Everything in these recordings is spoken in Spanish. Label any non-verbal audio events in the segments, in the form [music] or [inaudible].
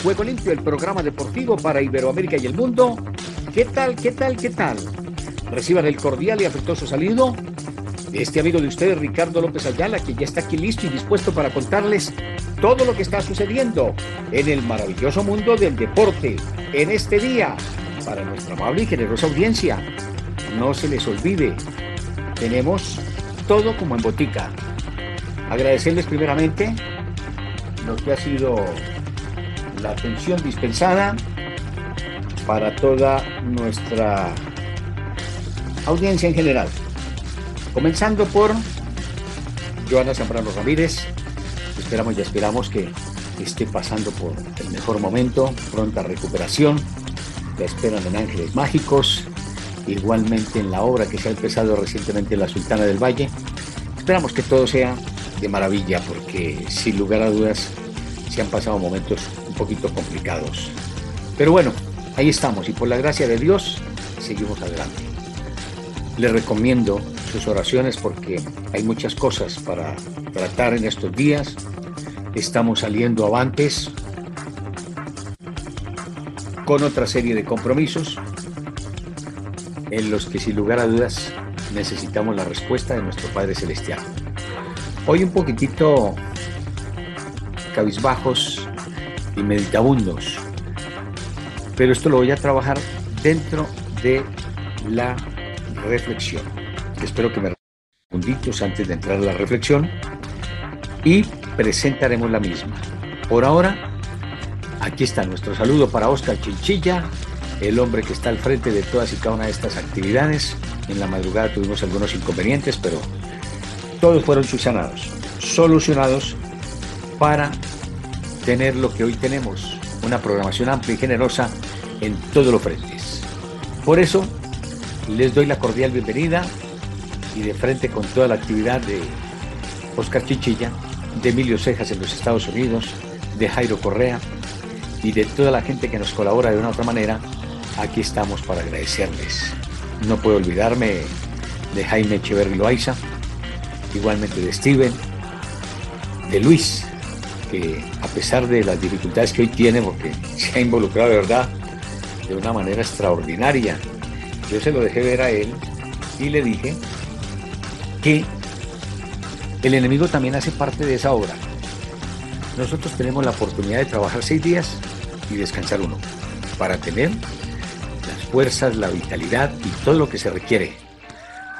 Juego Limpio, el programa deportivo para Iberoamérica y el mundo. ¿Qué tal, qué tal, qué tal? Reciban el cordial y afectuoso saludo de este amigo de ustedes, Ricardo López Ayala, que ya está aquí listo y dispuesto para contarles todo lo que está sucediendo en el maravilloso mundo del deporte en este día. Para nuestra amable y generosa audiencia, no se les olvide, tenemos todo como en botica. Agradecerles primeramente lo que ha sido la atención dispensada para toda nuestra audiencia en general. Comenzando por Joana Zambrano Ramírez. Esperamos y esperamos que esté pasando por el mejor momento, pronta recuperación. La esperan en Ángeles Mágicos, igualmente en la obra que se ha empezado recientemente en la Sultana del Valle. Esperamos que todo sea de maravilla porque sin lugar a dudas se han pasado momentos poquito complicados. Pero bueno, ahí estamos y por la gracia de Dios seguimos adelante. Les recomiendo sus oraciones porque hay muchas cosas para tratar en estos días. Estamos saliendo avantes con otra serie de compromisos en los que sin lugar a dudas necesitamos la respuesta de nuestro Padre Celestial. Hoy un poquitito cabizbajos y meditabundos, pero esto lo voy a trabajar dentro de la reflexión. Espero que me segunditos antes de entrar a la reflexión y presentaremos la misma. Por ahora, aquí está nuestro saludo para Oscar Chinchilla, el hombre que está al frente de todas y cada una de estas actividades. En la madrugada tuvimos algunos inconvenientes, pero todos fueron subsanados, solucionados para tener lo que hoy tenemos, una programación amplia y generosa en todos los frentes. Por eso, les doy la cordial bienvenida y de frente con toda la actividad de Oscar Chichilla, de Emilio Cejas en los Estados Unidos, de Jairo Correa y de toda la gente que nos colabora de una u otra manera, aquí estamos para agradecerles. No puedo olvidarme de Jaime Echeverri Loaiza, igualmente de Steven, de Luis, que a pesar de las dificultades que hoy tiene, porque [laughs] se ha involucrado de verdad de una manera extraordinaria, yo se lo dejé ver a él y le dije que el enemigo también hace parte de esa obra. Nosotros tenemos la oportunidad de trabajar seis días y descansar uno, para tener las fuerzas, la vitalidad y todo lo que se requiere,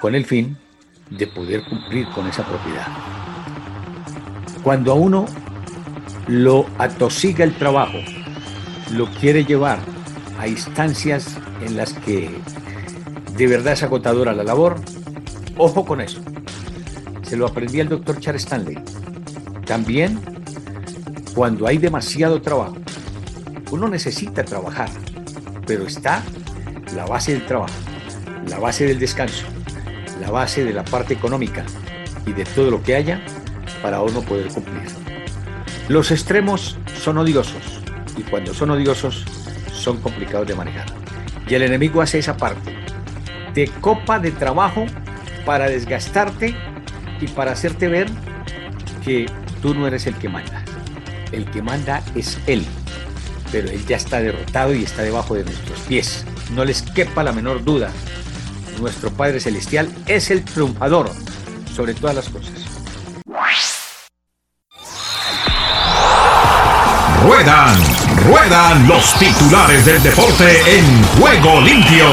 con el fin de poder cumplir con esa propiedad. Cuando a uno lo atosiga el trabajo, lo quiere llevar a instancias en las que de verdad es agotadora la labor, ojo con eso. Se lo aprendí al doctor Charles Stanley. También cuando hay demasiado trabajo, uno necesita trabajar, pero está la base del trabajo, la base del descanso, la base de la parte económica y de todo lo que haya para uno poder cumplir. Los extremos son odiosos y cuando son odiosos son complicados de manejar. Y el enemigo hace esa parte. Te copa de trabajo para desgastarte y para hacerte ver que tú no eres el que manda. El que manda es Él. Pero Él ya está derrotado y está debajo de nuestros pies. No les quepa la menor duda. Nuestro Padre Celestial es el triunfador sobre todas las cosas. Ruedan, ruedan los titulares del deporte en juego limpio.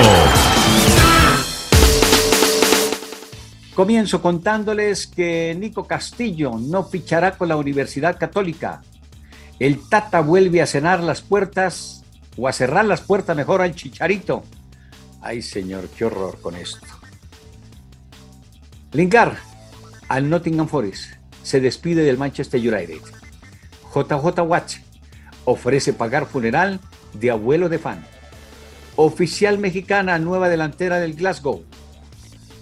Comienzo contándoles que Nico Castillo no fichará con la Universidad Católica. El Tata vuelve a cenar las puertas o a cerrar las puertas mejor al Chicharito. Ay, señor, qué horror con esto. Lingard al Nottingham Forest se despide del Manchester United. JJ Watch ofrece pagar funeral de abuelo de fan. Oficial mexicana, nueva delantera del Glasgow.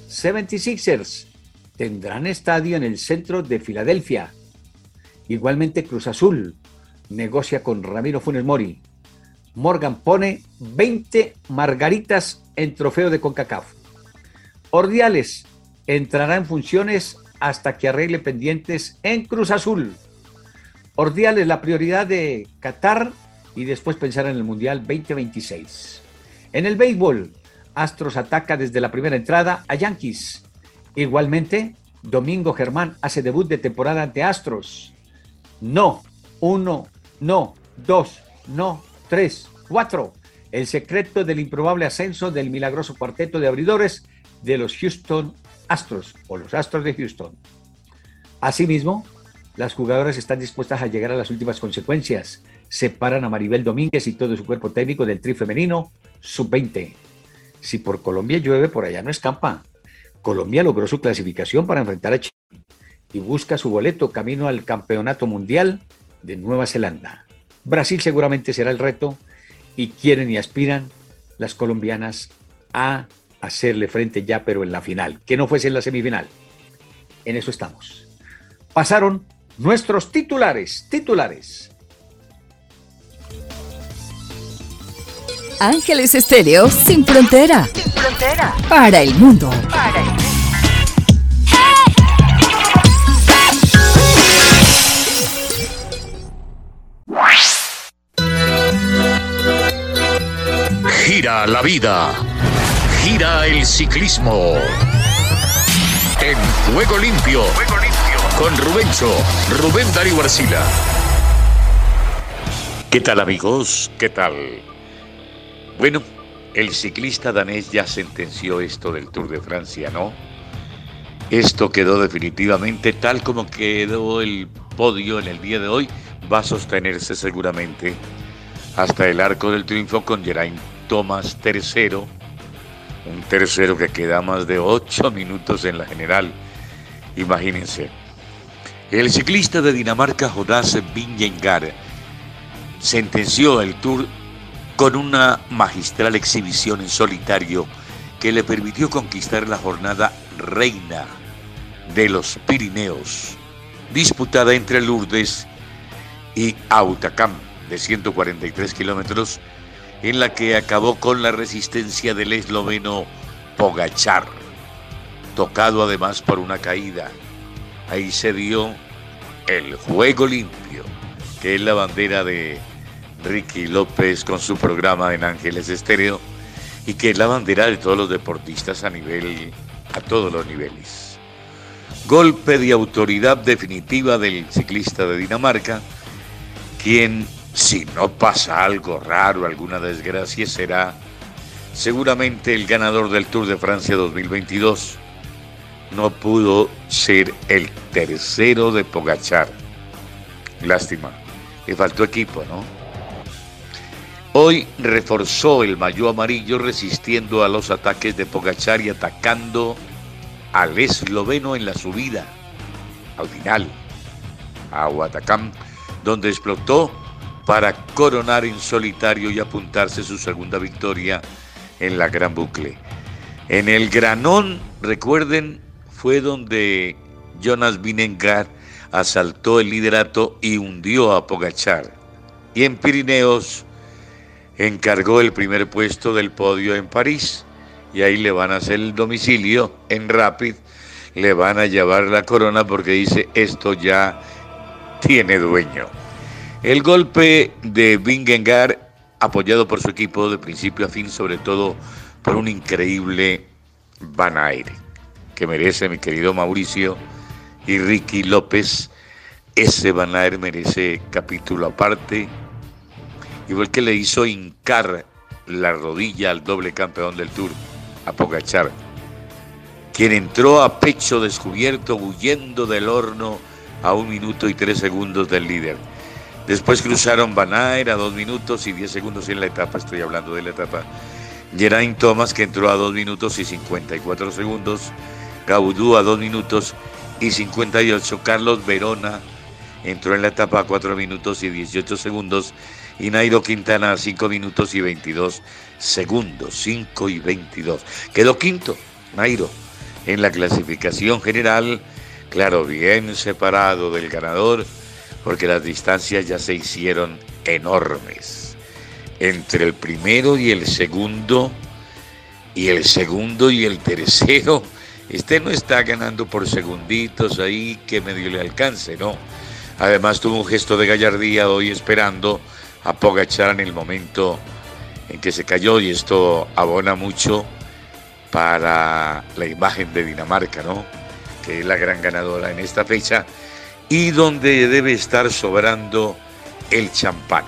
76ers tendrán estadio en el centro de Filadelfia. Igualmente Cruz Azul negocia con Ramiro Funes Mori. Morgan pone 20 margaritas en trofeo de CONCACAF. Ordiales entrará en funciones hasta que arregle pendientes en Cruz Azul. Ordiales la prioridad de Qatar y después pensar en el Mundial 2026. En el béisbol, Astros ataca desde la primera entrada a Yankees. Igualmente, Domingo Germán hace debut de temporada ante Astros. No, uno, no, dos, no, tres, cuatro. El secreto del improbable ascenso del milagroso cuarteto de abridores de los Houston Astros o los Astros de Houston. Asimismo, las jugadoras están dispuestas a llegar a las últimas consecuencias. Separan a Maribel Domínguez y todo su cuerpo técnico del tri femenino sub-20. Si por Colombia llueve, por allá no escampa. Colombia logró su clasificación para enfrentar a Chile y busca su boleto camino al Campeonato Mundial de Nueva Zelanda. Brasil seguramente será el reto y quieren y aspiran las colombianas a hacerle frente ya, pero en la final, que no fuese en la semifinal. En eso estamos. Pasaron nuestros titulares, titulares. Ángeles Estéreo sin frontera. Sin frontera. Para el mundo. Para el mundo. Gira la vida. Gira el ciclismo. En Juego Limpio. Juego Limpio. Con Rubencho, Rubén Darío Arcila. ¿Qué tal amigos? ¿Qué tal? Bueno, el ciclista danés ya sentenció esto del Tour de Francia, ¿no? Esto quedó definitivamente tal como quedó el podio en el día de hoy. Va a sostenerse seguramente hasta el arco del triunfo con Geraint Thomas tercero, un tercero que queda más de ocho minutos en la general. Imagínense. El ciclista de Dinamarca, Jonas Vingegaard, sentenció el Tour con una magistral exhibición en solitario que le permitió conquistar la jornada reina de los Pirineos, disputada entre Lourdes y Autacam de 143 kilómetros en la que acabó con la resistencia del esloveno Pogachar, tocado además por una caída. Ahí se dio el juego limpio, que es la bandera de Ricky López con su programa en Ángeles Estéreo y que es la bandera de todos los deportistas a nivel, a todos los niveles. Golpe de autoridad definitiva del ciclista de Dinamarca, quien si no pasa algo raro, alguna desgracia, será seguramente el ganador del Tour de Francia 2022. No pudo ser el tercero de Pogachar. Lástima. Le faltó equipo, ¿no? Hoy reforzó el mayo amarillo resistiendo a los ataques de Pogachar y atacando al esloveno en la subida, al final, a Huatacán, donde explotó para coronar en solitario y apuntarse su segunda victoria en la Gran Bucle. En el Granón, recuerden, fue donde Jonas Vinengar asaltó el liderato y hundió a Pogachar. Y en Pirineos encargó el primer puesto del podio en París. Y ahí le van a hacer el domicilio en Rapid. Le van a llevar la corona porque dice esto ya tiene dueño. El golpe de Vingegaard, apoyado por su equipo de principio a fin, sobre todo por un increíble Van Aire, que merece mi querido Mauricio y Ricky López. Ese Aire merece capítulo aparte, igual que le hizo hincar la rodilla al doble campeón del Tour, a Pogachar, quien entró a pecho descubierto huyendo del horno a un minuto y tres segundos del líder. Después cruzaron Banaer a dos minutos y diez segundos en la etapa, estoy hablando de la etapa. Geraint Thomas que entró a dos minutos y 54 segundos. Gaudú a dos minutos y 58. Carlos Verona entró en la etapa a 4 minutos y 18 segundos y Nairo Quintana a 5 minutos y 22 segundos, 5 y 22. Quedó quinto, Nairo, en la clasificación general, claro, bien separado del ganador, porque las distancias ya se hicieron enormes. Entre el primero y el segundo, y el segundo y el tercero, este no está ganando por segunditos ahí que medio le alcance, ¿no? Además tuvo un gesto de gallardía hoy esperando a Pogachar en el momento en que se cayó y esto abona mucho para la imagen de Dinamarca, ¿no? Que es la gran ganadora en esta fecha y donde debe estar sobrando el champán.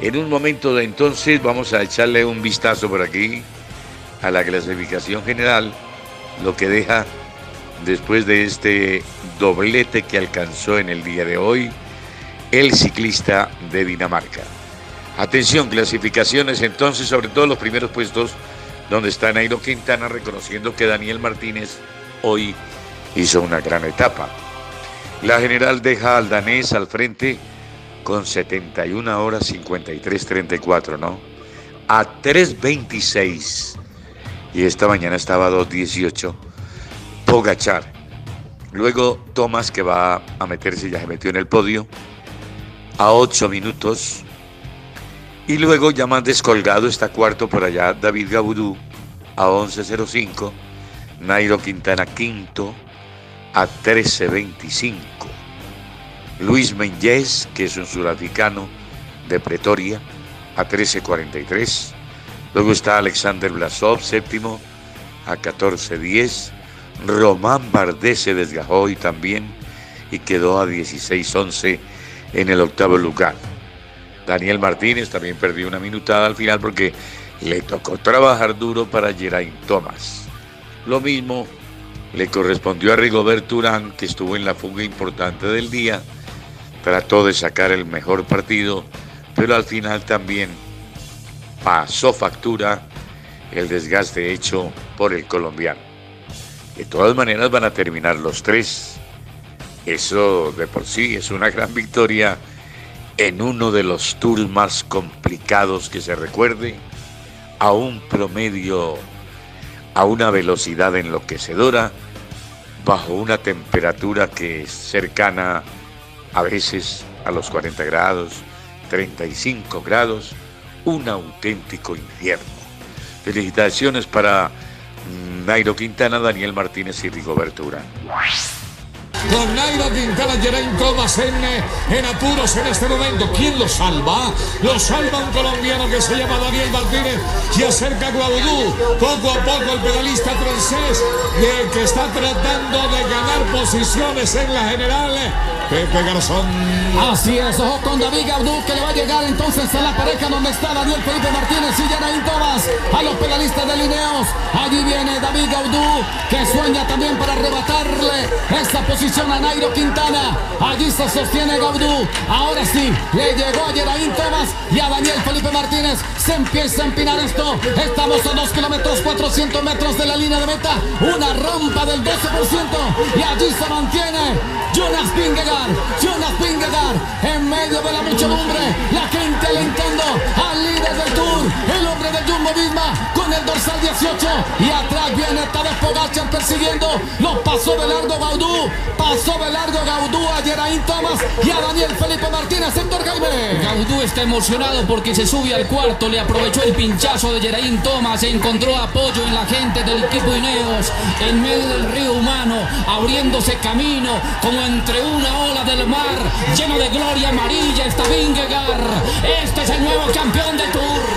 En un momento de entonces vamos a echarle un vistazo por aquí a la clasificación general, lo que deja después de este doblete que alcanzó en el día de hoy el ciclista de Dinamarca. Atención, clasificaciones entonces, sobre todo los primeros puestos, donde está Nairo Quintana reconociendo que Daniel Martínez hoy hizo una gran etapa. La general deja al danés al frente con 71 horas 53-34, ¿no? A 3.26. Y esta mañana estaba a 2.18. Pogachar. Luego Tomás que va a meterse, ya se metió en el podio, a 8 minutos y luego ya más descolgado está cuarto por allá David Gaudú a 11.05. Nairo Quintana quinto a 13.25. Luis Menyes, que es un sudafricano de Pretoria, a 13.43. Luego está Alexander Blasov, séptimo, a 14.10. Román Bardet se desgajó y también y quedó a 16.11 en el octavo lugar. Daniel Martínez también perdió una minutada al final porque le tocó trabajar duro para Geraint Thomas. Lo mismo le correspondió a Rigobert Urán, que estuvo en la fuga importante del día. Trató de sacar el mejor partido, pero al final también pasó factura el desgaste hecho por el colombiano. De todas maneras van a terminar los tres. Eso de por sí es una gran victoria en uno de los tours más complicados que se recuerde, a un promedio, a una velocidad enloquecedora, bajo una temperatura que es cercana a veces a los 40 grados, 35 grados, un auténtico infierno. Felicitaciones para Nairo Quintana, Daniel Martínez y Rigoberto Urán con Nairo Quintana, Geraint Thomas en, en, apuros en este momento. ¿Quién lo salva? Lo salva un colombiano que se llama Daniel Martínez y acerca a Guaudú. Poco a poco el pedalista francés que está tratando de ganar posiciones en la general. Pepe Garzón. Así es, ojo con David Gaudú que le va a llegar entonces a la pareja donde está Daniel Felipe Martínez y Geraint Thomas a los pedalistas de Lineos. Allí viene David Gaudú que sueña también para arrebatarle esa posición a Nairo Quintana. Allí se sostiene Gaudú. Ahora sí, le llegó a Geraint Thomas y a Daniel Felipe Martínez. Se empieza a empinar esto. Estamos a 2 kilómetros 400 metros de la línea de meta. Una rampa del 12%. Y allí se mantiene Jonas Vingegaard. Jonas Vingegaard en medio de la muchedumbre. La gente alentando al líder del Tour. El hombre de Jumbo Visma con el dorsal 18. Y atrás viene Tadej Pogacar persiguiendo. Lo pasó de largo Gaudú. De largo Gaudú a Geraint Thomas y a Daniel Felipe Martínez, sector Jaime. Gaudú está emocionado porque se sube al cuarto, le aprovechó el pinchazo de Geraint Thomas, encontró apoyo en la gente del equipo Ineos, en medio del río humano, abriéndose camino como entre una ola del mar, lleno de gloria amarilla está Vingegaard. Este es el nuevo campeón del Tour.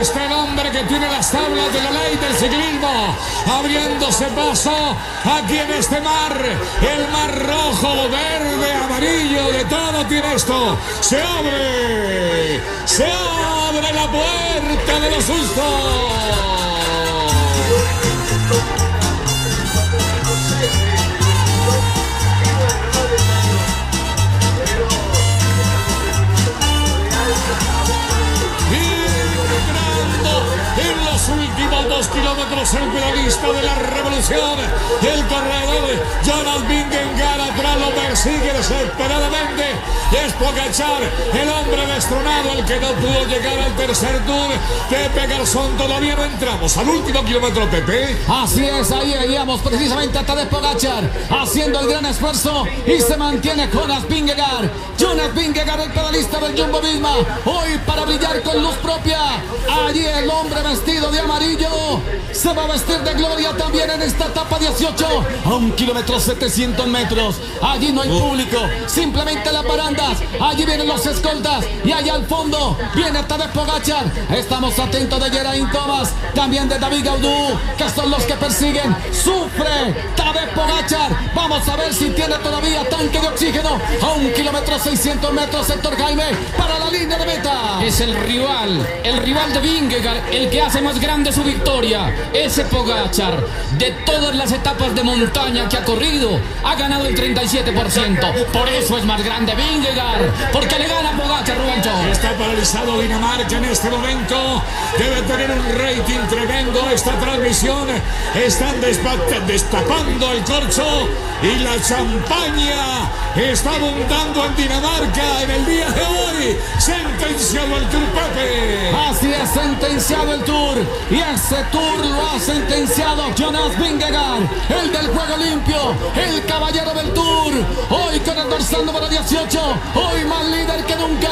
Está el hombre que tiene las tablas de la ley del ciclismo, abriéndose paso aquí en este mar, el mar rojo, verde, amarillo, de todo tiene esto. Se abre, se abre la puerta de los sustos. Kilómetros el pedalista de la revolución. El corredor Jonas Vingegaard atrás lo persigue desesperadamente. Es Pogachar, el hombre destronado, el que no pudo llegar al tercer tour. Pepe Garzón, todavía no entramos al último kilómetro, Pepe. Así es, ahí veíamos precisamente a Tadej haciendo el gran esfuerzo y se mantiene Jonas Vingegaard. Jonas Vingegaard, el pedalista del Jumbo Visma, hoy para brillar con luz propia. Allí el hombre vestido de amarillo se va a vestir de gloria también en esta etapa 18 a un kilómetro 700 metros. Allí no hay público, simplemente las barandas. Allí vienen los escoltas y allá al fondo viene Tadej Pogachar. Estamos atentos de Geraint Thomas, también de David Gaudú, que son los que persiguen. Sufre Tadej Pogachar. Vamos a ver si tiene todavía tanque de oxígeno a un kilómetro 600 metros. Sector Jaime para la línea de meta. Es el rival, el rival de Vingegaard, el que hace más grande su victoria. Ese Pogachar, de todas las etapas de montaña que ha corrido, ha ganado el 37%. Por eso es más grande Vingegaard, porque le gana Pogachar, Está paralizado Dinamarca en este momento. Debe tener un rating tremendo esta transmisión. Están destapando el corcho y la champaña está abundando en Dinamarca en el día de hoy. Sentenciado el Tour Pepe. Así es sentenciado el Tour y ese Tour lo ha sentenciado Jonas Vingegaard, el del juego limpio, el caballero del Tour. Hoy con el dorsal número 18, hoy más líder que nunca.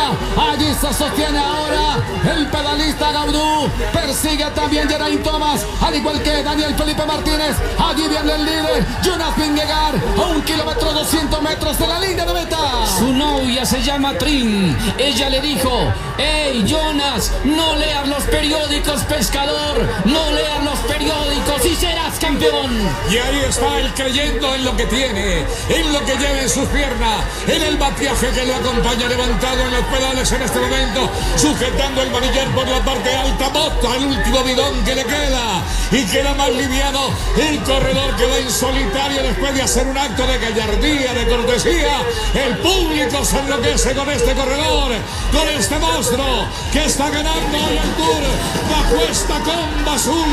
Allí se sostiene ahora el pedalista Gaudú. Persigue también Geraint Thomas, al igual que Daniel Felipe Martínez. Allí viene el líder Jonas Vingegaard a un kilómetro 200 metros de la línea de meta. Su novia se llama Trin. Ella le dijo, hey Jonas, no leas los periódicos, pescador, no leas los periódicos y serás campeón. Y ahí está él creyendo en lo que tiene, en lo que lleva en sus piernas, en el batiaje que lo acompaña levantado en los pedales en este momento, sujetando el manillar por la parte alta, bota el último bidón que le queda y queda más liviano el corredor que va en solitario después de hacer un acto de gallardía, de cortesía. El público se enloquece con este corredor, con este monstruo que está ganando hoy el Tour bajo esta comba azul,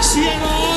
cielo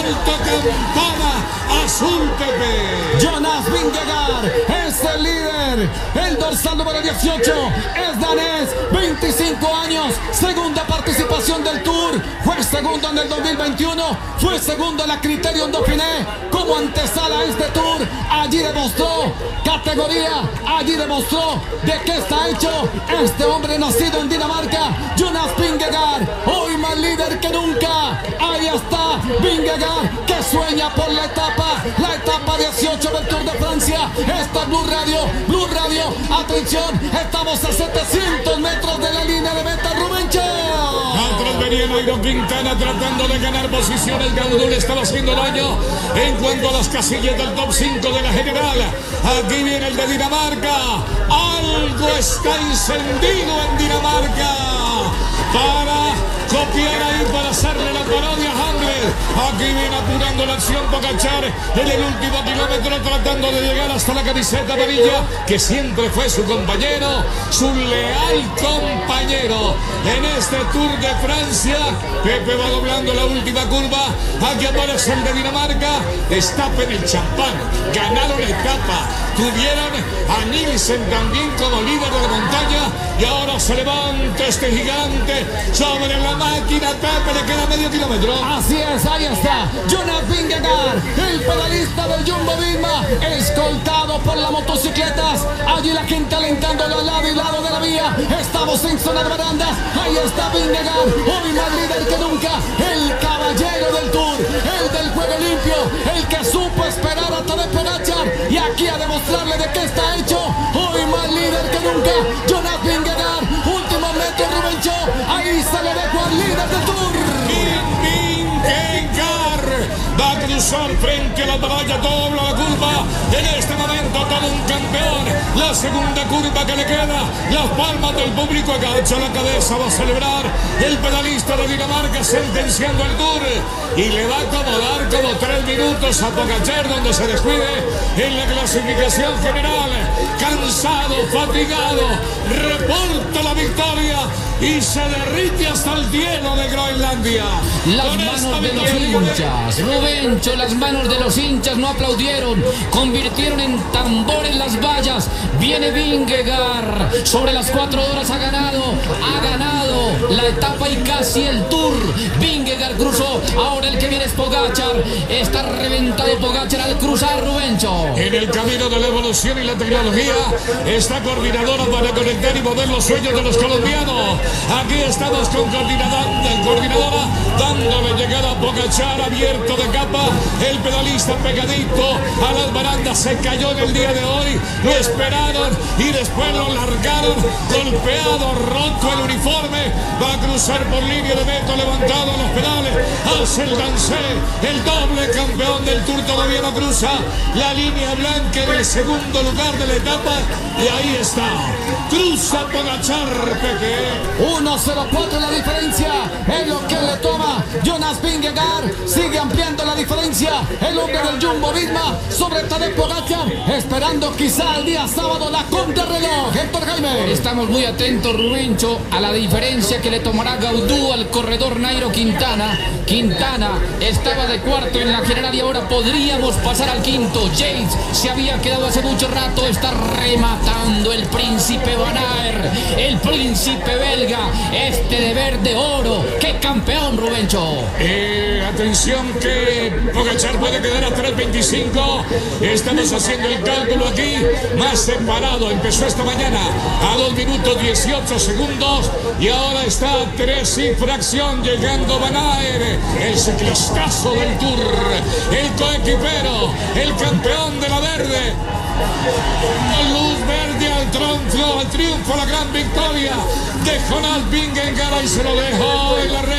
azul, Pepe. Jonas Vingegaard es el líder. El dorsal número 18 es danés, 25 años, segunda participación del Tour. Fue segundo en el 2021, fue segundo en la Criterion Dauphiné como antesala a este Tour. Allí demostró categoría, allí demostró de qué está hecho este hombre nacido en Dinamarca, Jonas Vingegaard, hoy más líder que nunca. Ahí está Vingegaard que sueña por la etapa, la etapa 18 del Tour de Francia. Esta es Blue Radio, Blue Radio, atención, estamos a 700 metros de la línea de meta, Rubencho. Atrás venía Nairo Quintana tratando de ganar posiciones. Gaudú le estaba haciendo daño en cuanto a las casillas del top 5 de la general. Aquí viene el de Dinamarca. Algo está encendido en Dinamarca. Para copiar ahí, para hacerle la parodia a Hamlet. Aquí viene apurando la acción Pocachar en el último kilómetro tratando de llegar hasta la camiseta amarilla que siempre fue su compañero, su leal compañero en este Tour de Francia. Pepe va doblando la última curva. Aquí aparece el de Dinamarca. Destapen el champán. Ganaron la etapa. Tuvieron a Nielsen también como líder de la montaña. Y ahora se levanta este gigante sobre la máquina. Pepe le queda medio kilómetro. Así es, ahí está. Jonas Vingegaard, el pedalista del Jumbo Visma, escoltado por las motocicletas. Allí la gente alentándolo al lado y lado de la vía. Estamos en zona de barandas. Ahí está Vingegaard, hoy más líder que nunca. El caballero del Tour, juego limpio, el que supo esperar a Tadej Pogacar y aquí a demostrarle de qué está hecho. Hoy más líder que nunca. Jonas Vingegaard, último metro. Ahí se le dejó al líder del va a cruzar frente a la valla, dobla la curva. En este momento todo un campeón. La segunda curva que le queda. Las palmas del público agacha la cabeza. Va a celebrar el pedalista de Dinamarca sentenciando el tour. Y le va a acomodar como tres minutos a Pogacar donde se descuide en la clasificación general. Cansado fatigado, reporta la victoria y se derrite hasta el hielo de Groenlandia. Las manos de los hinchas, Rubencho, las manos de los hinchas no aplaudieron, convirtieron en tambores las vallas. Viene Vingegaard, sobre las cuatro horas ha ganado, ha ganado la etapa y casi el tour. Vingegaard cruzó, ahora el que viene es Pogachar, está reventado Pogachar al cruzar Rubencho. En el camino de la evolución y la tecnología, esta coordinadora para conectar y mover los sueños de los colombianos. Aquí estamos con coordinadora, coordinadora dándole llegada a Pogachar abierto de capa. El pedalista pegadito a las barandas se cayó en el día de hoy. Lo esperaron y después lo largaron. Golpeado, roto el uniforme. Va a cruzar por línea de meta levantado los pedales. Hace el dancé. El doble campeón del Tour todavía no cruza la línea blanca en el segundo lugar de la etapa. Y ahí está. Cruza Pogachar, Peque. 1-0-4 la diferencia. Es lo que le toma Jonas Vingegaard. Sigue ampliando la diferencia. El hombre del Jumbo Visma sobre Tadej Pogacar. Esperando quizá el día sábado la contrarreloj. Héctor Jaime. Estamos muy atentos, Rubencho, a la diferencia que le tomará Gaudú al corredor Nairo Quintana. Quintana estaba de cuarto en la general y ahora podríamos pasar al quinto. James se había quedado hace mucho rato. Está rematando el príncipe Van Aert, el príncipe belga. Este de verde oro. ¡Qué campeón, Eh, atención que Pogachar puede quedar a 3.25. Estamos haciendo el cálculo aquí. Más separado. Empezó esta mañana a 2 minutos 18 segundos. Y ahora está a 3 y fracción llegando Van Aert. El ciclistazo del Tour. El coequipero. El campeón de la verde. Luz verde al triunfo, al triunfo, la gran victoria de Jonas Vingegaard y se lo dejó en la recta,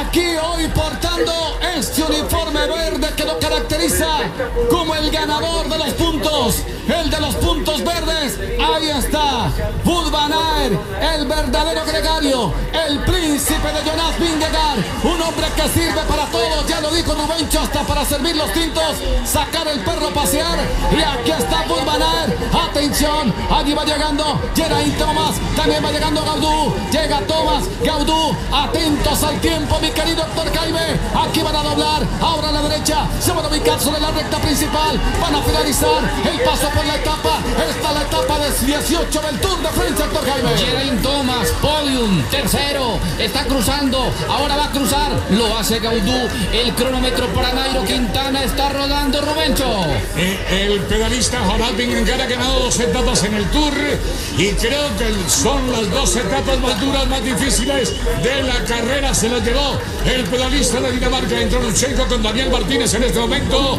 aquí hoy portando como el ganador de los puntos, el de los puntos verdes. Ahí está Wout van Aert, el verdadero gregario, el príncipe de Jonas Vingegaard, un hombre que sirve para todos, ya lo dijo Rubencho, hasta para servir los tintos, sacar el perro a pasear. Y aquí está Wout van Aert, atención, allí va llegando Geraint Thomas, también va llegando Gaudú, llega Thomas, Gaudú, atentos al tiempo, mi querido doctor Jaime, aquí van a doblar, ahora a la derecha, se van a ubicar sobre la recta principal, van a finalizar el paso por la etapa, esta es la etapa de 18 del Tour de Francia, doctor Jaime. Geraint Thomas, podium, tercero, está cruzando, ahora va a cruzar, lo hace Gaudú, el cronómetro para Nairo Quintana está rodando Rubencho. Eh, el pedalista Jonas Vingegaard ha ganado dos etapas en el Tour y creo que son las dos etapas más duras, más difíciles de la carrera. Se las llevó el pedalista de Dinamarca, entró Luchenko con Daniel Martínez en este momento.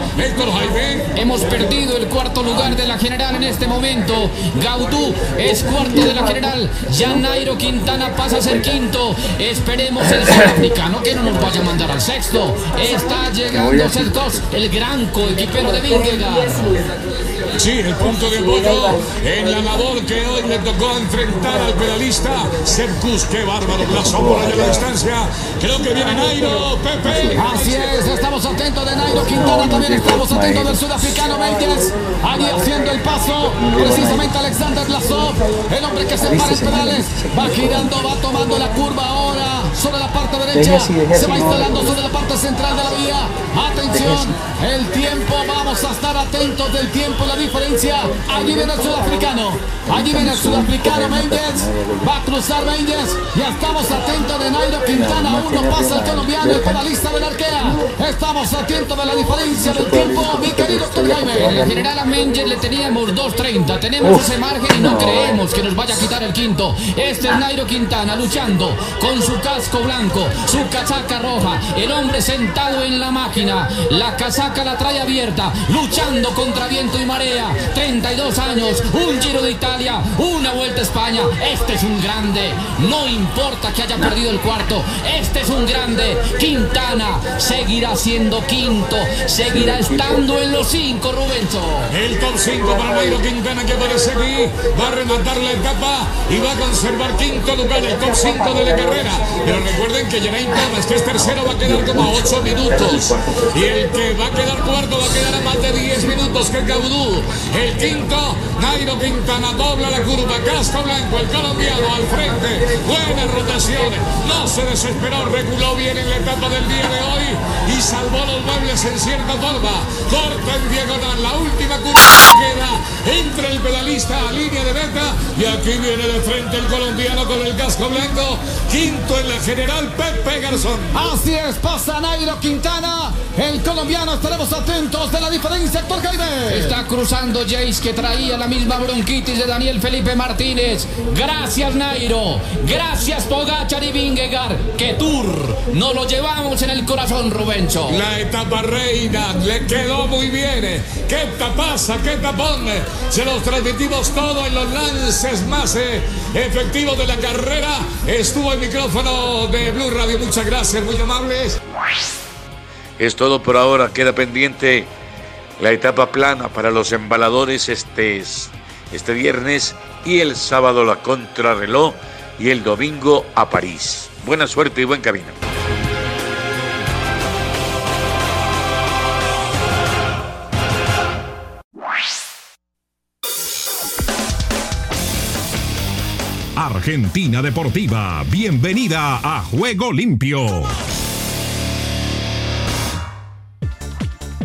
Hemos perdido el cuarto lugar de la general en este momento. Gaudú es cuarto de la general. Ya Nairo Quintana pasa a ser quinto. Esperemos el sudafricano que no nos vaya a mandar al sexto. Está llegando Celtos, el gran coequipero de Vingegaard. Sí, el punto de apoyo en la labor que hoy le tocó enfrentar al pedalista Sepkus. Qué bárbaro, la sombra de la distancia. Creo que viene Nairo, Pepe. Así es, estamos atentos de Nairo Quintana, también estamos atentos del sudafricano Méndez, allí haciendo el paso, precisamente Alexander Blasov, el hombre que se para en pedales, va girando, va tomando la curva ahora sobre la parte derecha, se va instalando sobre la parte central de la vía, atención, el tiempo, vamos a estar atentos del tiempo, la diferencia, allí viene el sudafricano, allí viene el sudafricano Méndez, va a cruzar Méndez, ya estamos atentos de Nairo Quintana, aún no pasa el colombiano, el pedalista de la Arkea, estamos atentos de la diferencia del tiempo, mi querido doctor En Jaime. general a Menger le teníamos 2.30. Tenemos ese margen y no creemos que nos vaya a quitar el quinto. Este es Nairo Quintana luchando con su casco blanco, su casaca roja. El hombre sentado en la máquina. La casaca la trae abierta, luchando contra viento y marea. 32 años, un Giro de Italia, una Vuelta a España. Este es un grande. No importa que haya perdido el cuarto. Este es un grande. Quintana seguirá siendo quinto. Seguirá estando en los cinco, Rubencho. El top 5 para Nairo Quintana que aparece aquí. Va a rematar la etapa y va a conservar quinto lugar, el top 5 de la carrera. Pero recuerden que Geraint Thomas, que es tercero, va a quedar como a 8 minutos. Y el que va a quedar cuarto va a quedar a segundos que Gaudú. El quinto, Nairo Quintana dobla la curva. Casco Blanco, el colombiano al frente. Buenas rotaciones. No se desesperó, reculó bien en la etapa del día de hoy y salvó los muebles en cierta forma. Corta en diagonal. La última curva queda entre el pedalista a línea de meta. Y aquí viene de frente el colombiano con el casco blanco. Quinto en la general, Pepe Garzón. Así es, pasa Nairo Quintana. El colombiano, estaremos atentos de la diferencia, Héctor Jaime. Está cruzando Jace que traía la misma bronquitis de Daniel Felipe Martínez. Gracias Nairo. Gracias Pogachar y Vingegaard. Que tour. Nos lo llevamos en el corazón, Rubencho. La etapa reina le quedó muy bien. ¿Qué tapaza? ¿Qué tapón? Se los transmitimos todo en los lances más eh, efectivos de la carrera. Estuvo el micrófono de Blue Radio. Muchas gracias, muy amables. Es todo por ahora. Queda pendiente la etapa plana para los embaladores este, este viernes y el sábado la contrarreloj y el domingo a París. Buena suerte y buen camino. Argentina Deportiva, bienvenida a Juego Limpio.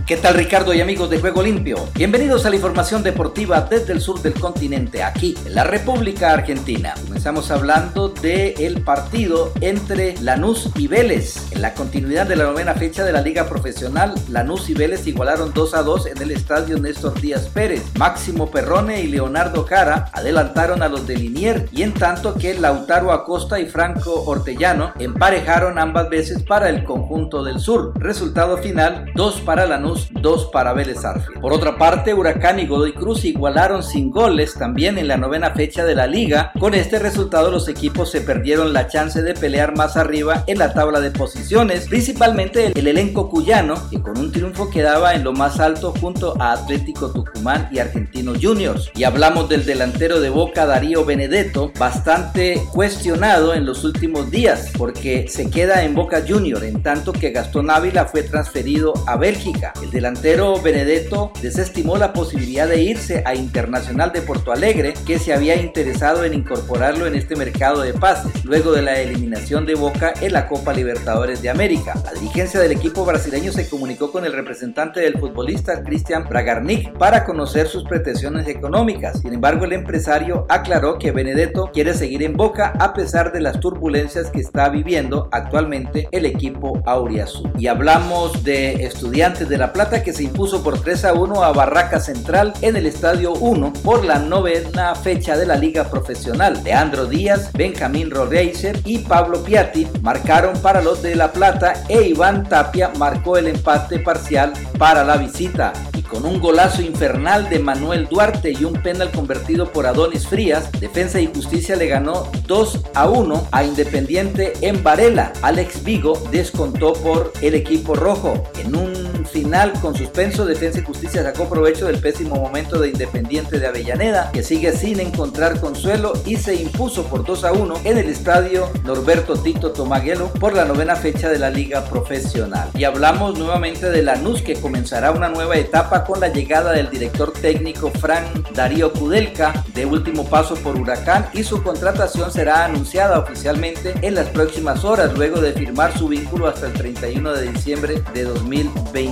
¿Qué tal Ricardo y amigos de Juego Limpio? Bienvenidos a la información deportiva desde el sur del continente, aquí en la República Argentina. Comenzamos hablando del partido entre Lanús y Vélez. En la continuidad de la novena fecha de la Liga Profesional, Lanús y Vélez igualaron 2 a 2 en el estadio Néstor Díaz Pérez. Máximo Perrone y Leonardo Cara adelantaron a los de Linier y en tanto que Lautaro Acosta y Franco Ortellano emparejaron ambas veces para el conjunto del sur. Resultado final, 2 para Lanús dos para Vélez Arfield. Por otra parte, Huracán y Godoy Cruz igualaron sin goles también en la novena fecha de la liga. Con este resultado los equipos se perdieron la chance de pelear más arriba en la tabla de posiciones, principalmente el, elenco cuyano, que con un triunfo quedaba en lo más alto junto a Atlético Tucumán y Argentino Juniors. Y hablamos del delantero de Boca, Darío Benedetto, bastante cuestionado en los últimos días, porque se queda en Boca Junior, en tanto que Gastón Ávila fue transferido a Bélgica. El delantero Benedetto desestimó la posibilidad de irse a Internacional de Porto Alegre, que se había interesado en incorporarlo en este mercado de pases, luego de la eliminación de Boca en la Copa Libertadores de América. La dirigencia del equipo brasileño se comunicó con el representante del futbolista Cristian Bragarnik para conocer sus pretensiones económicas. Sin embargo, el empresario aclaró que Benedetto quiere seguir en Boca a pesar de las turbulencias que está viviendo actualmente el equipo auriazul. Y hablamos de estudiantes de la Plata que se impuso por 3 a 1 a Barraca Central en el Estadio 1 por la novena fecha de la Liga Profesional. Leandro Díaz, Benjamín Rodeiser y Pablo Piatti marcaron para los de La Plata e Iván Tapia marcó el empate parcial para la visita. Y con un golazo infernal de Manuel Duarte y un penal convertido por Adonis Frías, Defensa y Justicia le ganó 2 a 1 a Independiente en Varela. Alex Vigo descontó por el equipo rojo en un final con suspenso, Defensa y Justicia sacó provecho del pésimo momento de Independiente de Avellaneda, que sigue sin encontrar consuelo y se impuso por 2 a 1 en el estadio Norberto Tito Tomaguelo por la novena fecha de la Liga Profesional. Y hablamos nuevamente de Lanús, que comenzará una nueva etapa con la llegada del director técnico Fran Darío Kudelka, de último paso por Huracán, y su contratación será anunciada oficialmente en las próximas horas, luego de firmar su vínculo hasta el 31 de diciembre de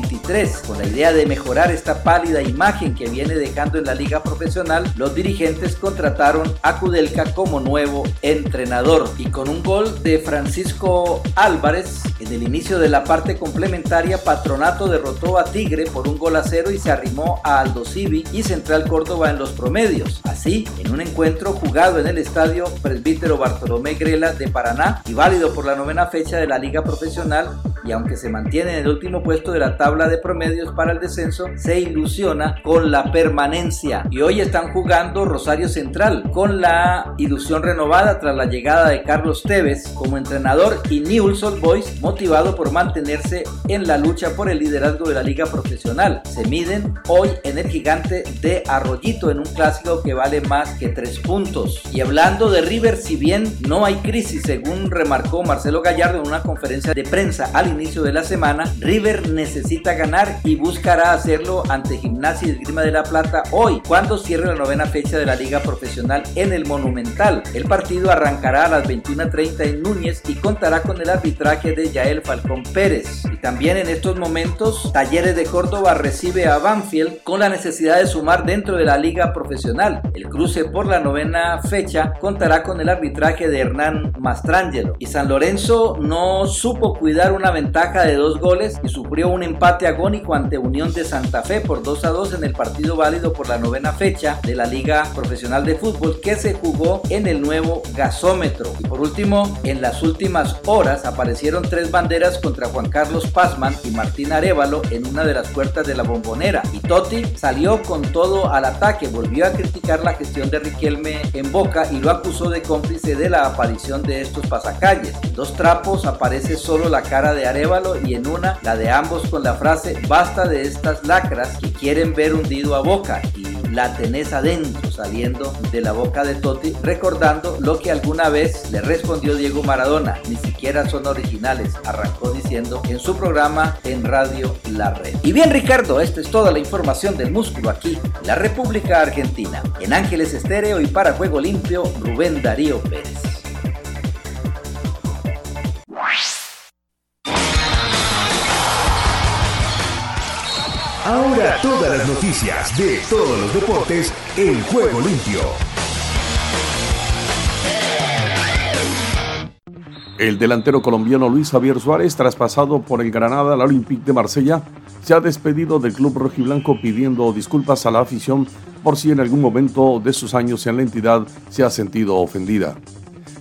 2023. Con la idea de mejorar esta pálida imagen que viene dejando en la liga profesional, los dirigentes contrataron a Kudelka como nuevo entrenador. Y con un gol de Francisco Álvarez en el inicio de la parte complementaria, Patronato derrotó a Tigre por un gol a cero y se arrimó a Aldo Civi y Central Córdoba en los promedios. Así, en un encuentro jugado en el estadio Presbítero Bartolomé Grela de Paraná y válido por la novena fecha de la liga profesional, y aunque se mantiene en el último puesto de la tabla de promedios para el descenso, se ilusiona con la permanencia. Y hoy están jugando Rosario Central con la ilusión renovada tras la llegada de Carlos Tevez como entrenador y Newell's Old Boys motivado por mantenerse en la lucha por el liderazgo de la liga profesional. Se miden hoy en el gigante de Arroyito en un clásico que vale más que tres puntos. Y hablando de River, si bien no hay crisis, según remarcó Marcelo Gallardo en una conferencia de prensa al inicio de la semana, River necesita ganar y buscará hacerlo ante Gimnasia y Esgrima de la Plata hoy, cuando cierre la novena fecha de la Liga Profesional en el Monumental. El partido arrancará a las 21.30 en Núñez y contará con el arbitraje de Yael Falcón Pérez. Y también en estos momentos, Talleres de Córdoba recibe a Banfield con la necesidad de sumar dentro de la Liga Profesional. El cruce por la novena fecha contará con el arbitraje de Hernán Mastrangelo. Y San Lorenzo no supo cuidar una ventaja de dos goles y sufrió un empate agónico ante Unión de Santa Fe por 2 a 2 en el partido válido por la novena fecha de la Liga Profesional de Fútbol que se jugó en el nuevo gasómetro. Y por último, en las últimas horas aparecieron tres banderas contra Juan Carlos Pazman y Martín Arevalo en una de las puertas de la bombonera. Y Totti salió con todo al ataque, volvió a criticar la gestión de Riquelme en Boca y lo acusó de cómplice de la aparición de estos pasacalles. En dos trapos aparece solo la cara de Arevalo y en una la de ambos con la frase basta de estas lacras que quieren ver hundido a Boca y la tenés adentro saliendo de la boca de Totti recordando lo que alguna vez le respondió Diego Maradona, ni siquiera son originales, arrancó diciendo en su programa en Radio La Red. Y bien Ricardo, esta es toda la información del músculo aquí, la República Argentina. En Ángeles Estéreo y para Juego Limpio, Rubén Darío Pérez. Ahora todas las noticias de todos los deportes en Juego Limpio. El delantero colombiano Luis Javier Suárez, traspasado por el Granada al Olympique de Marsella, se ha despedido del club rojiblanco pidiendo disculpas a la afición por si en algún momento de sus años en la entidad se ha sentido ofendida.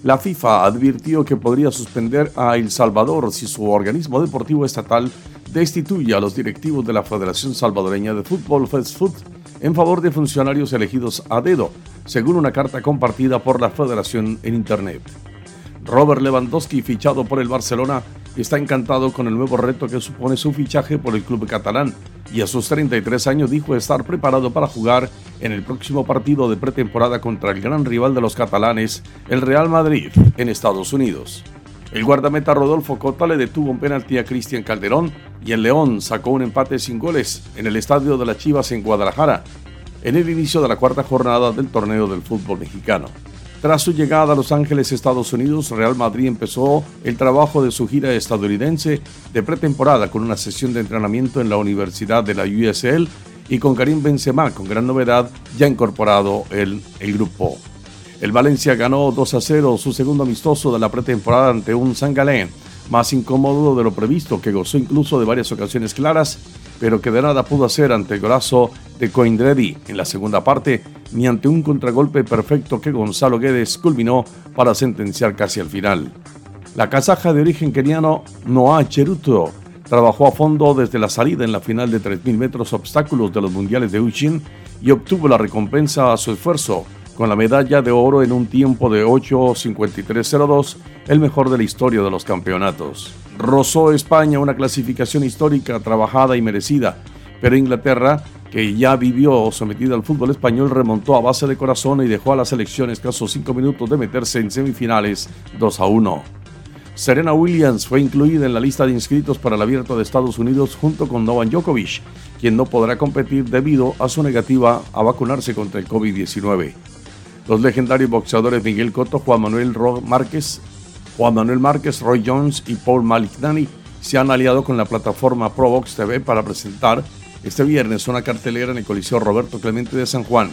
La FIFA advirtió que podría suspender a El Salvador si su organismo deportivo estatal destituye a los directivos de la Federación Salvadoreña de Fútbol Food en favor de funcionarios elegidos a dedo, según una carta compartida por la federación en Internet. Robert Lewandowski, fichado por el Barcelona, está encantado con el nuevo reto que supone su fichaje por el club catalán y a sus 33 años dijo estar preparado para jugar en el próximo partido de pretemporada contra el gran rival de los catalanes, el Real Madrid, en Estados Unidos. El guardameta Rodolfo Cota le detuvo un penalti a Cristian Calderón y el León sacó un empate sin goles en el estadio de las Chivas en Guadalajara, en el inicio de la cuarta jornada del torneo del fútbol mexicano. Tras su llegada a Los Ángeles, Estados Unidos, Real Madrid empezó el trabajo de su gira estadounidense de pretemporada con una sesión de entrenamiento en la Universidad de la USL y con Karim Benzema, con gran novedad, ya incorporado en el grupo. El Valencia ganó 2 a 0 su segundo amistoso de la pretemporada ante un San Galén, más incómodo de lo previsto, que gozó incluso de varias ocasiones claras pero que de nada pudo hacer ante el golazo de Coindredi en la segunda parte, ni ante un contragolpe perfecto que Gonzalo Guedes culminó para sentenciar casi al final. La kazaja de origen keniano Noah Cheruto trabajó a fondo desde la salida en la final de 3.000 metros obstáculos de los mundiales de Uchin y obtuvo la recompensa a su esfuerzo con la medalla de oro en un tiempo de 8.53.02, el mejor de la historia de los campeonatos. Rozó España una clasificación histórica, trabajada y merecida, pero Inglaterra, que ya vivió sometida al fútbol español, remontó a base de corazón y dejó a las elecciones escasos 5 minutos de meterse en semifinales 2 a 1. Serena Williams fue incluida en la lista de inscritos para el Abierto de Estados Unidos junto con Novak Djokovic, quien no podrá competir debido a su negativa a vacunarse contra el COVID-19. Los legendarios boxeadores Miguel Cotto, Juan Manuel Márquez, Juan Manuel Márquez, Roy Jones y Paul Malignani se han aliado con la plataforma Probox TV para presentar este viernes una cartelera en el Coliseo Roberto Clemente de San Juan.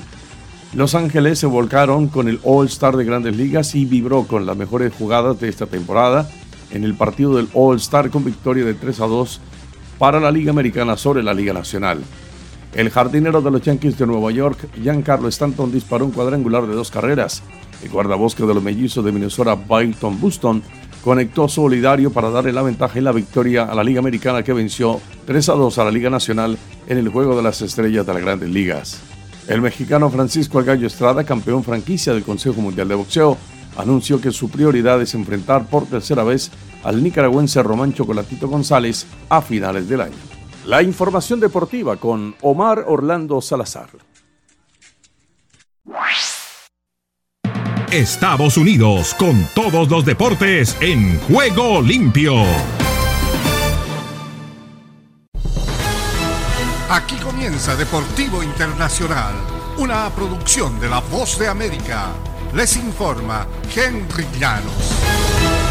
Los Ángeles se volcaron con el All Star de Grandes Ligas y vibró con las mejores jugadas de esta temporada en el partido del All Star con victoria de 3 a 2 para la Liga Americana sobre la Liga Nacional. El jardinero de los Yankees de Nueva York, Giancarlo Stanton, disparó un cuadrangular de dos carreras. El guardabosque de los mellizos de Minnesota, Byton Buston, conectó solidario para darle la ventaja y la victoria a la Liga Americana que venció 3 a 2 a la Liga Nacional en el Juego de las Estrellas de las Grandes Ligas. El mexicano Francisco Gallo Estrada, campeón franquicia del Consejo Mundial de Boxeo, anunció que su prioridad es enfrentar por tercera vez al nicaragüense Román Chocolatito González a finales del año. La información deportiva con Omar Orlando Salazar. Estados Unidos con todos los deportes en juego limpio. Aquí comienza Deportivo Internacional, una producción de La Voz de América. Les informa Henry Llanos.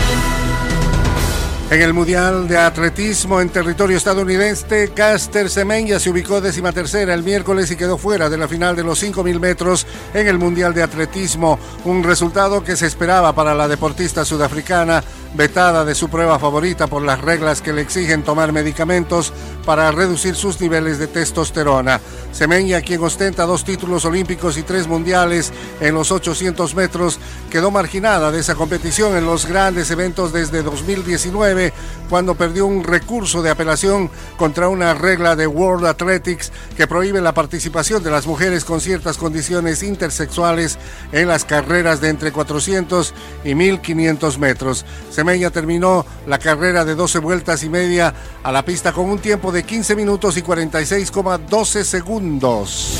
En el Mundial de Atletismo en territorio estadounidense, Caster Semenya se ubicó décima tercera el miércoles y quedó fuera de la final de los 5.000 metros en el Mundial de Atletismo, un resultado que se esperaba para la deportista sudafricana vetada de su prueba favorita por las reglas que le exigen tomar medicamentos para reducir sus niveles de testosterona. Semenya, quien ostenta dos títulos olímpicos y tres mundiales en los 800 metros, quedó marginada de esa competición en los grandes eventos desde 2019, cuando perdió un recurso de apelación contra una regla de World Athletics que prohíbe la participación de las mujeres con ciertas condiciones intersexuales en las carreras de entre 400 y 1500 metros. Terminó la carrera de 12 vueltas y media a la pista con un tiempo de 15 minutos y 46,12 segundos.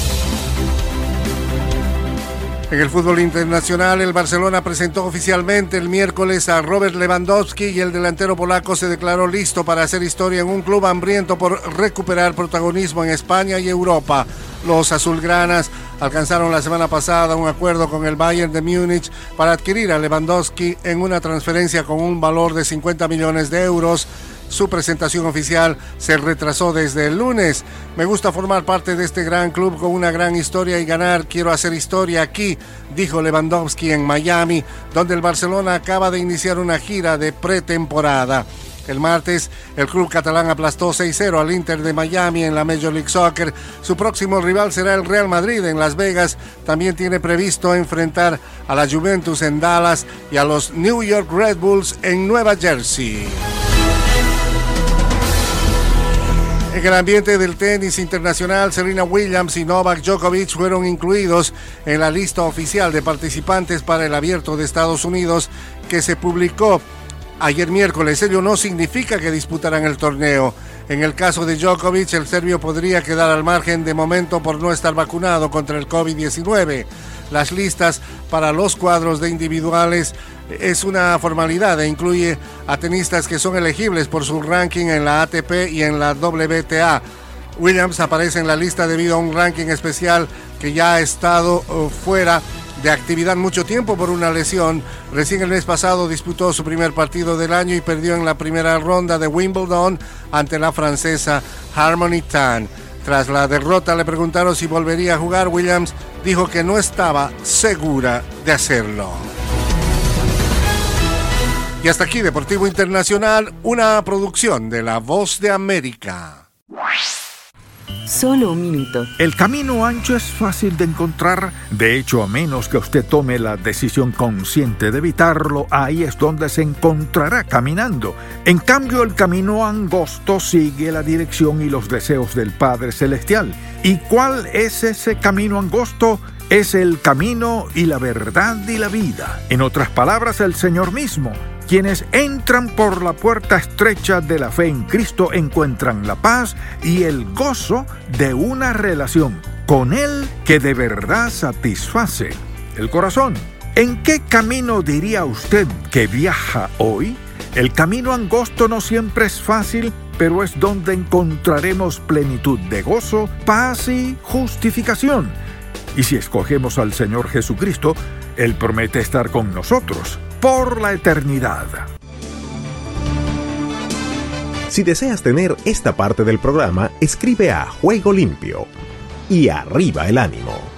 En el fútbol internacional, el Barcelona presentó oficialmente el miércoles a Robert Lewandowski y el delantero polaco se declaró listo para hacer historia en un club hambriento por recuperar protagonismo en España y Europa. Los azulgranas alcanzaron la semana pasada un acuerdo con el Bayern de Múnich para adquirir a Lewandowski en una transferencia con un valor de 50 millones de euros. Su presentación oficial se retrasó desde el lunes. Me gusta formar parte de este gran club con una gran historia y ganar. Quiero hacer historia aquí, dijo Lewandowski en Miami, donde el Barcelona acaba de iniciar una gira de pretemporada. El martes, el club catalán aplastó 6-0 al Inter de Miami en la Major League Soccer. Su próximo rival será el Real Madrid en Las Vegas. También tiene previsto enfrentar a la Juventus en Dallas y a los New York Red Bulls en Nueva Jersey. En el ambiente del tenis internacional, Serena Williams y Novak Djokovic fueron incluidos en la lista oficial de participantes para el Abierto de Estados Unidos que se publicó ayer miércoles. Ello no significa que disputarán el torneo. En el caso de Djokovic, el serbio podría quedar al margen de momento por no estar vacunado contra el COVID-19. Las listas para los cuadros de individuales es una formalidad e incluye a tenistas que son elegibles por su ranking en la ATP y en la WTA. Williams aparece en la lista debido a un ranking especial que ya ha estado uh, fuera de actividad mucho tiempo por una lesión. Recién el mes pasado disputó su primer partido del año y perdió en la primera ronda de Wimbledon ante la francesa Harmony Tan. Tras la derrota le preguntaron si volvería a jugar. Williams dijo que no estaba segura de hacerlo. Y hasta aquí Deportivo Internacional, una producción de La Voz de América. Solo un minuto. El camino ancho es fácil de encontrar. De hecho, a menos que usted tome la decisión consciente de evitarlo, ahí es donde se encontrará caminando. En cambio, el camino angosto sigue la dirección y los deseos del Padre Celestial. ¿Y cuál es ese camino angosto? Es el camino y la verdad y la vida. En otras palabras, el Señor mismo. Quienes entran por la puerta estrecha de la fe en Cristo encuentran la paz y el gozo de una relación con Él que de verdad satisface el corazón. ¿En qué camino diría usted que viaja hoy? El camino angosto no siempre es fácil, pero es donde encontraremos plenitud de gozo, paz y justificación. Y si escogemos al Señor Jesucristo, Él promete estar con nosotros por la eternidad. Si deseas tener esta parte del programa, escribe a Juego Limpio y arriba el ánimo.